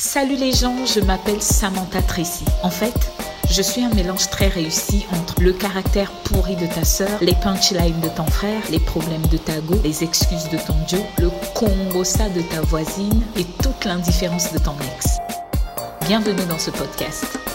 Salut les gens, je m'appelle Samantha Tracy. En fait, je suis un mélange très réussi entre le caractère pourri de ta sœur, les punchlines de ton frère, les problèmes de ta go, les excuses de ton Joe, le combosa de ta voisine et toute l'indifférence de ton ex. Bienvenue dans ce podcast.